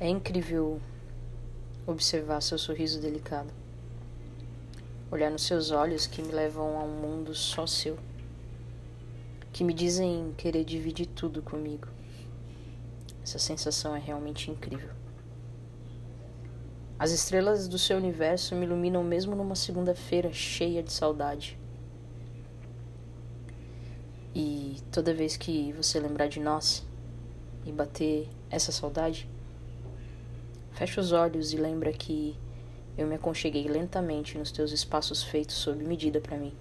É incrível observar seu sorriso delicado. Olhar nos seus olhos que me levam a um mundo só seu. Que me dizem querer dividir tudo comigo. Essa sensação é realmente incrível. As estrelas do seu universo me iluminam mesmo numa segunda-feira cheia de saudade. E toda vez que você lembrar de nós e bater essa saudade, fecha os olhos e lembra que eu me aconcheguei lentamente nos teus espaços feitos sob medida para mim.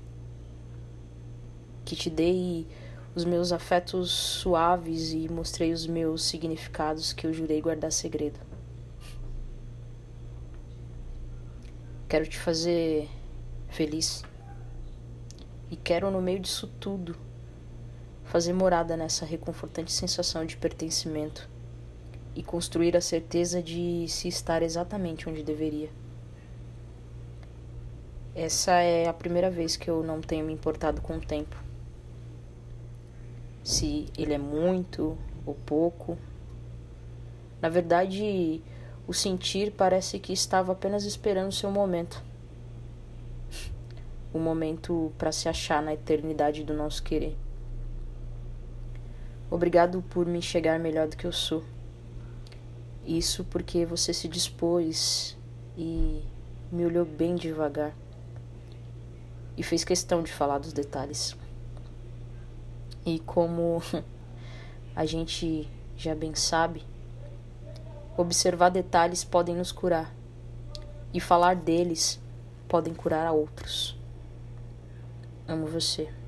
Que te dei os meus afetos suaves e mostrei os meus significados que eu jurei guardar segredo. Quero te fazer feliz. E quero, no meio disso tudo, fazer morada nessa reconfortante sensação de pertencimento e construir a certeza de se estar exatamente onde deveria. Essa é a primeira vez que eu não tenho me importado com o tempo. Se ele é muito ou pouco. Na verdade, o sentir parece que estava apenas esperando seu momento. O momento para se achar na eternidade do nosso querer. Obrigado por me enxergar melhor do que eu sou. Isso porque você se dispôs e me olhou bem devagar e fez questão de falar dos detalhes. E como a gente já bem sabe, observar detalhes podem nos curar e falar deles podem curar a outros. Amo você.